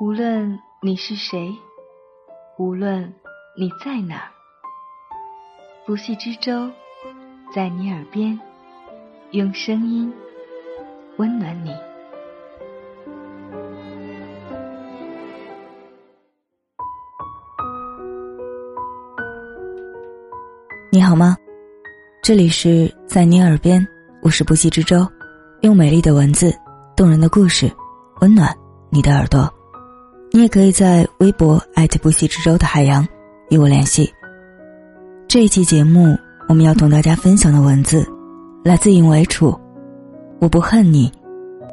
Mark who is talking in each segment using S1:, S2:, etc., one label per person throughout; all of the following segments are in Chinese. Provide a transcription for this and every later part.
S1: 无论你是谁，无论你在哪，不系之舟在你耳边，用声音温暖你。
S2: 你好吗？这里是在你耳边，我是不系之舟，用美丽的文字、动人的故事，温暖你的耳朵。你也可以在微博艾特不息之舟的海洋与我联系。这一期节目，我们要同大家分享的文字来自尹维楚。我不恨你，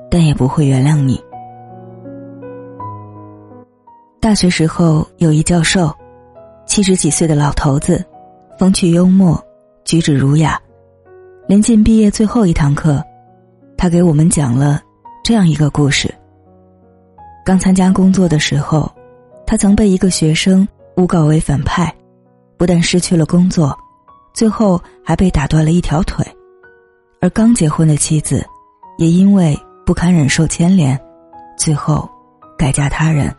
S2: 但也不会原谅你。大学时候有一教授，七十几岁的老头子，风趣幽默，举止儒雅。临近毕业最后一堂课，他给我们讲了这样一个故事。刚参加工作的时候，他曾被一个学生诬告为反派，不但失去了工作，最后还被打断了一条腿。而刚结婚的妻子，也因为不堪忍受牵连，最后改嫁他人。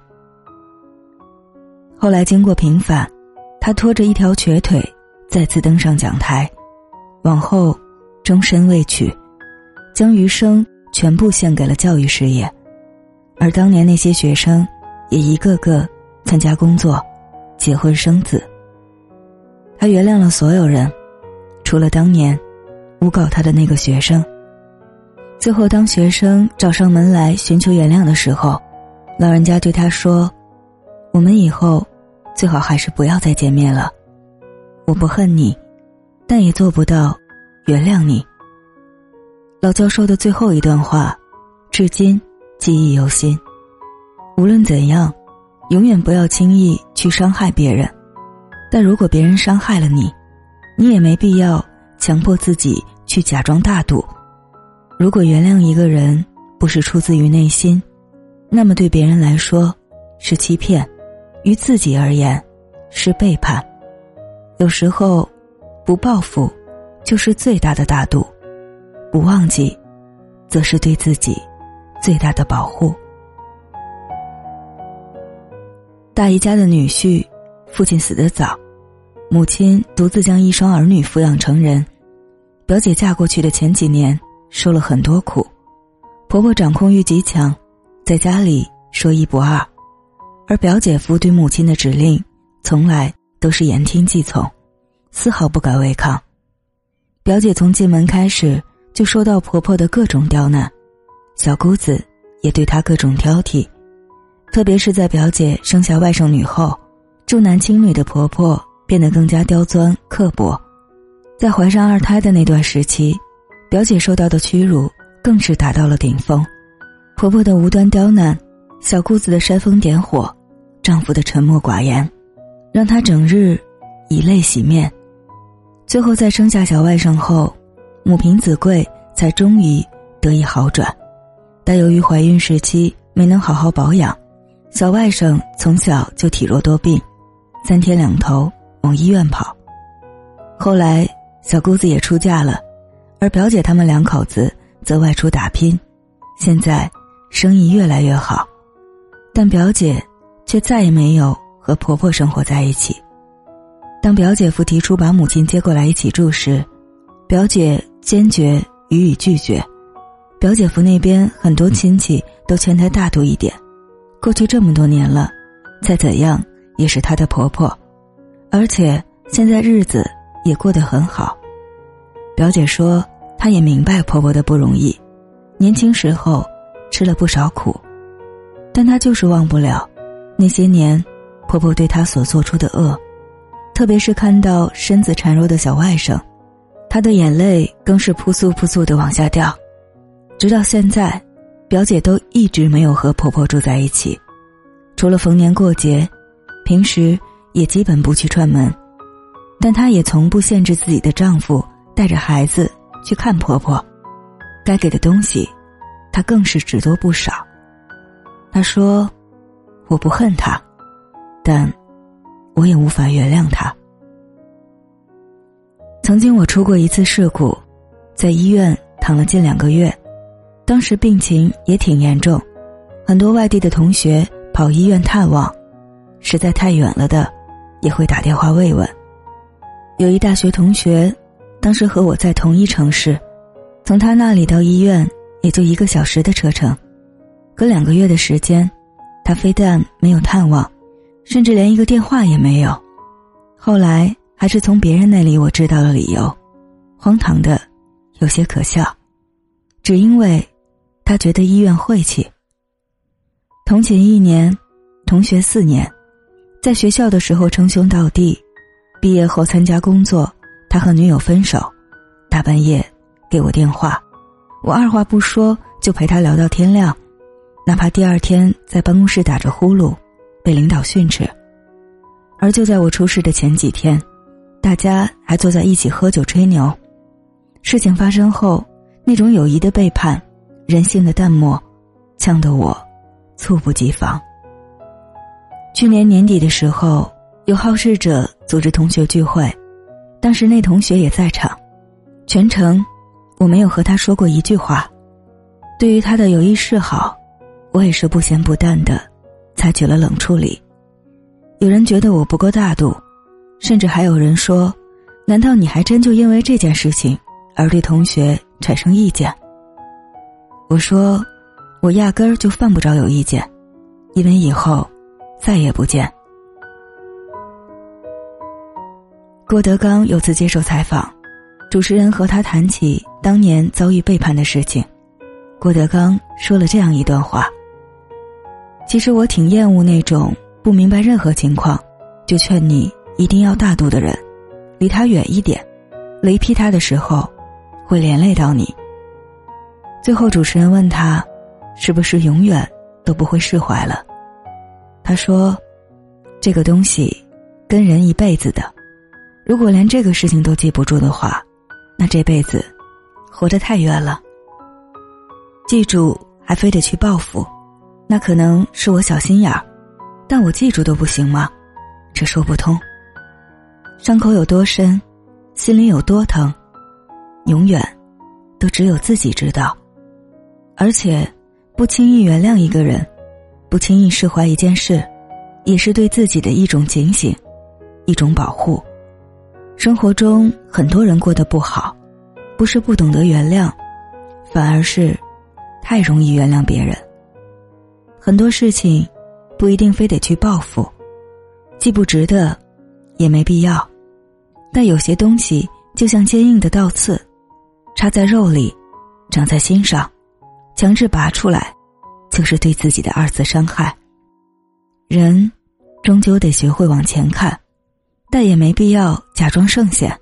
S2: 后来经过平反，他拖着一条瘸腿再次登上讲台，往后终身未娶，将余生全部献给了教育事业。而当年那些学生，也一个个参加工作、结婚生子。他原谅了所有人，除了当年诬告他的那个学生。最后，当学生找上门来寻求原谅的时候，老人家对他说：“我们以后最好还是不要再见面了。我不恨你，但也做不到原谅你。”老教授的最后一段话，至今。记忆犹新。无论怎样，永远不要轻易去伤害别人。但如果别人伤害了你，你也没必要强迫自己去假装大度。如果原谅一个人不是出自于内心，那么对别人来说是欺骗，于自己而言是背叛。有时候，不报复就是最大的大度，不忘记，则是对自己。最大的保护。大姨家的女婿，父亲死得早，母亲独自将一双儿女抚养成人。表姐嫁过去的前几年，受了很多苦，婆婆掌控欲极强，在家里说一不二，而表姐夫对母亲的指令，从来都是言听计从，丝毫不敢违抗。表姐从进门开始，就受到婆婆的各种刁难。小姑子也对她各种挑剔，特别是在表姐生下外甥女后，重男轻女的婆婆变得更加刁钻刻薄。在怀上二胎的那段时期，表姐受到的屈辱更是达到了顶峰。婆婆的无端刁难，小姑子的煽风点火，丈夫的沉默寡言，让她整日以泪洗面。最后在生下小外甥后，母凭子贵才终于得以好转。但由于怀孕时期没能好好保养，小外甥从小就体弱多病，三天两头往医院跑。后来小姑子也出嫁了，而表姐他们两口子则外出打拼，现在生意越来越好，但表姐却再也没有和婆婆生活在一起。当表姐夫提出把母亲接过来一起住时，表姐坚决予以拒绝。表姐夫那边很多亲戚都劝她大度一点，过去这么多年了，再怎样也是她的婆婆，而且现在日子也过得很好。表姐说，她也明白婆婆的不容易，年轻时候吃了不少苦，但她就是忘不了那些年婆婆对她所做出的恶，特别是看到身子孱弱的小外甥，她的眼泪更是扑簌扑簌的往下掉。直到现在，表姐都一直没有和婆婆住在一起，除了逢年过节，平时也基本不去串门。但她也从不限制自己的丈夫带着孩子去看婆婆，该给的东西，她更是只多不少。她说：“我不恨他，但我也无法原谅他。”曾经我出过一次事故，在医院躺了近两个月。当时病情也挺严重，很多外地的同学跑医院探望，实在太远了的，也会打电话慰问。有一大学同学，当时和我在同一城市，从他那里到医院也就一个小时的车程，隔两个月的时间，他非但没有探望，甚至连一个电话也没有。后来还是从别人那里我知道了理由，荒唐的，有些可笑，只因为，他觉得医院晦气。同寝一年，同学四年，在学校的时候称兄道弟，毕业后参加工作，他和女友分手，大半夜给我电话，我二话不说就陪他聊到天亮，哪怕第二天在办公室打着呼噜，被领导训斥。而就在我出事的前几天，大家还坐在一起喝酒吹牛，事情发生后，那种友谊的背叛，人性的淡漠，呛得我。猝不及防。去年年底的时候，有好事者组织同学聚会，当时那同学也在场，全程我没有和他说过一句话。对于他的有意示好，我也是不咸不淡的，采取了冷处理。有人觉得我不够大度，甚至还有人说：“难道你还真就因为这件事情而对同学产生意见？”我说。我压根儿就犯不着有意见，因为以后再也不见。郭德纲有次接受采访，主持人和他谈起当年遭遇背叛的事情，郭德纲说了这样一段话：“其实我挺厌恶那种不明白任何情况，就劝你一定要大度的人，离他远一点，雷劈他的时候，会连累到你。”最后，主持人问他。是不是永远都不会释怀了？他说：“这个东西跟人一辈子的，如果连这个事情都记不住的话，那这辈子活得太冤了。记住还非得去报复，那可能是我小心眼儿，但我记住都不行吗？这说不通。伤口有多深，心里有多疼，永远都只有自己知道，而且。”不轻易原谅一个人，不轻易释怀一件事，也是对自己的一种警醒，一种保护。生活中很多人过得不好，不是不懂得原谅，反而是太容易原谅别人。很多事情不一定非得去报复，既不值得，也没必要。但有些东西就像坚硬的倒刺，插在肉里，长在心上。强制拔出来，就是对自己的二次伤害。人终究得学会往前看，但也没必要假装圣贤，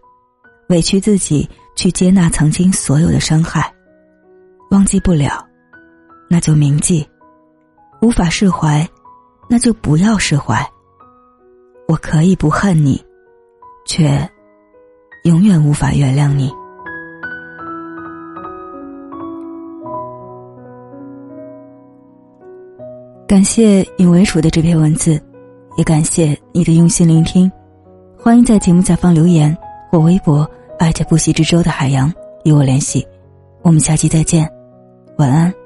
S2: 委屈自己去接纳曾经所有的伤害。忘记不了，那就铭记；无法释怀，那就不要释怀。我可以不恨你，却永远无法原谅你。感谢尹为楚的这篇文字，也感谢你的用心聆听。欢迎在节目下方留言或微博“爱着不息之舟的海洋”与我联系。我们下期再见，晚安。